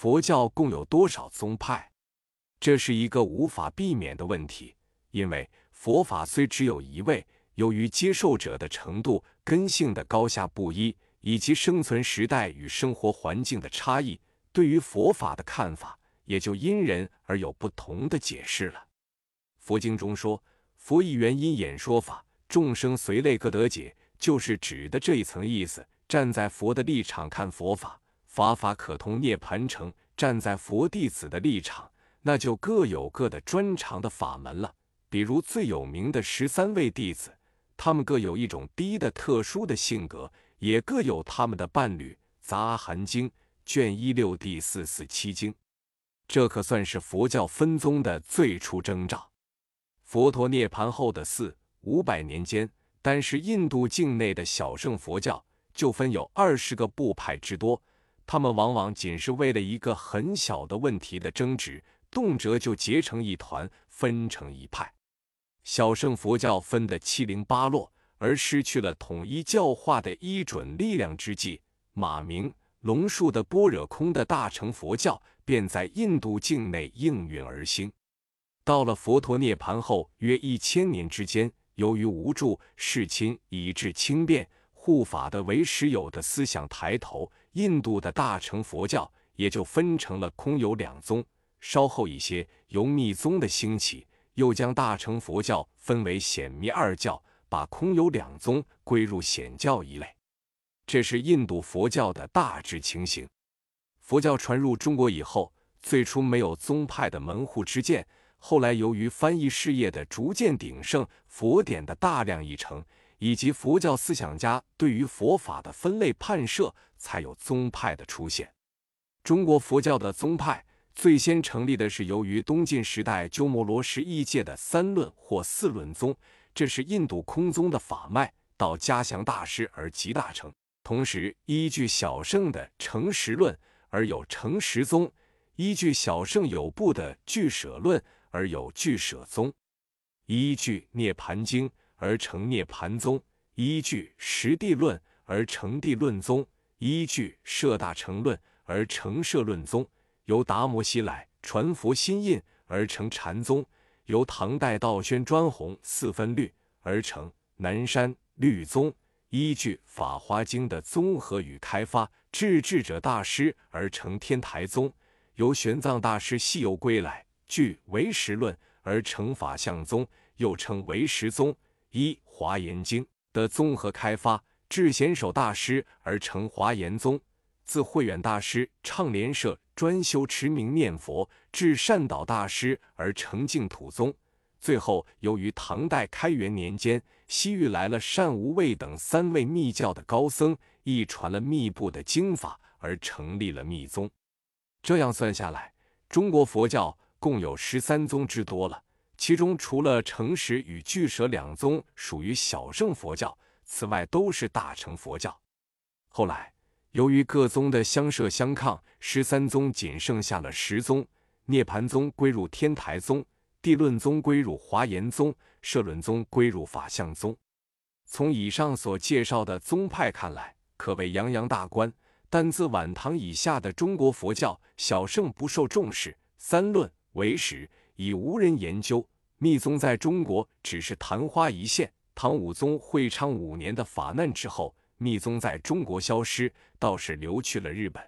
佛教共有多少宗派？这是一个无法避免的问题，因为佛法虽只有一位，由于接受者的程度、根性的高下不一，以及生存时代与生活环境的差异，对于佛法的看法也就因人而有不同的解释了。佛经中说：“佛一元因演说法，众生随类各得解”，就是指的这一层意思。站在佛的立场看佛法，法法可通涅盘城；站在佛弟子的立场，那就各有各的专长的法门了。比如最有名的十三位弟子，他们各有一种低的特殊的性格，也各有他们的伴侣。《杂含经》卷一六第四四七经，这可算是佛教分宗的最初征兆。佛陀涅盘后的四五百年间，单是印度境内的小乘佛教。就分有二十个部派之多，他们往往仅是为了一个很小的问题的争执，动辄就结成一团，分成一派。小乘佛教分得七零八落，而失去了统一教化的依准力量之际，马明龙树的般若空的大乘佛教便在印度境内应运而兴。到了佛陀涅盘后约一千年之间，由于无助世亲以致轻便。护法的唯识有的思想抬头，印度的大乘佛教也就分成了空有两宗。稍后一些，由密宗的兴起，又将大乘佛教分为显密二教，把空有两宗归入显教一类。这是印度佛教的大致情形。佛教传入中国以后，最初没有宗派的门户之见，后来由于翻译事业的逐渐鼎盛，佛典的大量译成。以及佛教思想家对于佛法的分类判设，才有宗派的出现。中国佛教的宗派最先成立的是由于东晋时代鸠摩罗什译介的三论或四论宗，这是印度空宗的法脉，到嘉祥大师而集大成。同时，依据小圣的成实论而有成实宗，依据小圣有部的俱舍论而有俱舍宗，依据涅盘经。而成涅盘宗，依据实地论而成地论宗，依据摄大乘论而成摄论宗，由达摩西来传佛心印而成禅宗，由唐代道宣专弘四分律而成南山律宗，依据法华经的综合与开发智智者大师而成天台宗，由玄奘大师西游归来据唯识论而成法相宗，又称唯识宗。一华严经的综合开发，智贤守大师而成华严宗；自慧远大师倡莲社专修持名念佛，至善导大师而成净土宗。最后，由于唐代开元年间，西域来了善无畏等三位密教的高僧，译传了密部的经法，而成立了密宗。这样算下来，中国佛教共有十三宗之多了。其中除了诚实与巨蛇两宗属于小乘佛教，此外都是大乘佛教。后来由于各宗的相摄相抗，十三宗仅剩下了十宗：涅盘宗归入天台宗，地论宗归入华严宗，摄论宗归入法相宗。从以上所介绍的宗派看来，可谓洋洋大观。但自晚唐以下的中国佛教，小乘不受重视，三论为实。已无人研究密宗在中国只是昙花一现。唐武宗会昌五年的法难之后，密宗在中国消失，倒是流去了日本。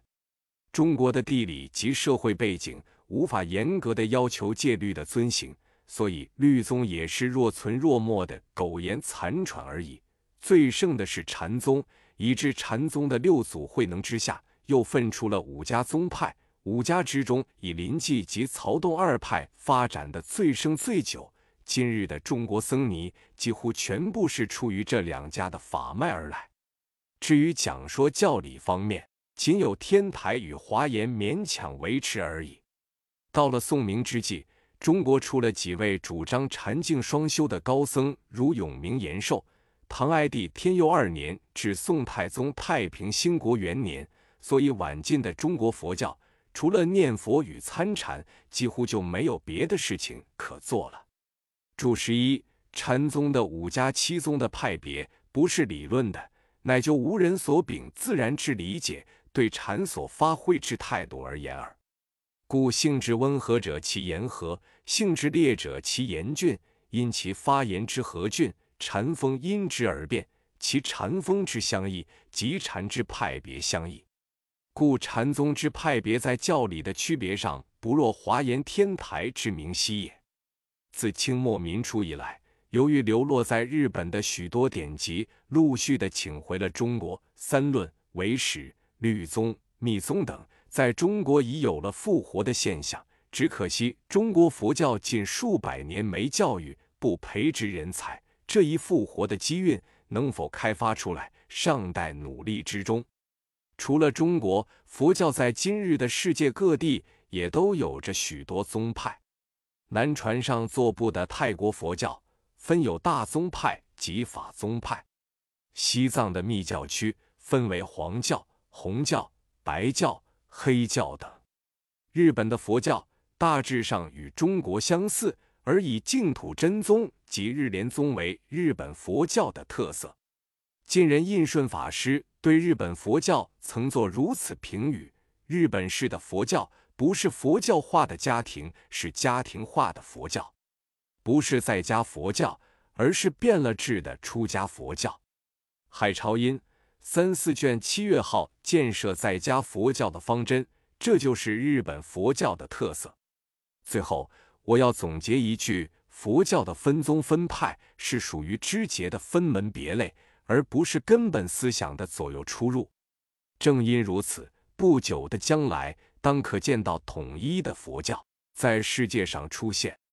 中国的地理及社会背景无法严格的要求戒律的遵行，所以律宗也是若存若没的苟延残喘而已。最盛的是禅宗，以致禅宗的六祖慧能之下，又分出了五家宗派。五家之中，以临济及曹洞二派发展的最盛最久。今日的中国僧尼几乎全部是出于这两家的法脉而来。至于讲说教理方面，仅有天台与华严勉强维持而已。到了宋明之际，中国出了几位主张禅净双修的高僧，如永明延寿。唐哀帝天佑二年至宋太宗太平兴国元年，所以晚近的中国佛教。除了念佛与参禅，几乎就没有别的事情可做了。注释一：禅宗的五家七宗的派别，不是理论的，乃就无人所秉自然之理解，对禅所发挥之态度而言耳。故性质温和者其言和，性质烈者其言峻。因其发言之和峻，禅风因之而变；其禅风之相异，即禅之派别相异。故禅宗之派别在教理的区别上，不若华严天台之明晰也。自清末民初以来，由于流落在日本的许多典籍，陆续的请回了中国，三论、唯识、律宗、密宗等，在中国已有了复活的现象。只可惜中国佛教近数百年没教育，不培植人才，这一复活的机运能否开发出来，尚待努力之中。除了中国，佛教在今日的世界各地也都有着许多宗派。南传上座部的泰国佛教分有大宗派及法宗派，西藏的密教区分为黄教、红教、白教、黑教等。日本的佛教。大致上与中国相似，而以净土真宗及日莲宗为日本佛教的特色。近人印顺法师对日本佛教曾作如此评语：日本式的佛教不是佛教化的家庭，是家庭化的佛教；不是在家佛教，而是变了质的出家佛教。海潮音三四卷七月号建设在家佛教的方针，这就是日本佛教的特色。最后，我要总结一句：佛教的分宗分派是属于枝节的分门别类，而不是根本思想的左右出入。正因如此，不久的将来，当可见到统一的佛教在世界上出现。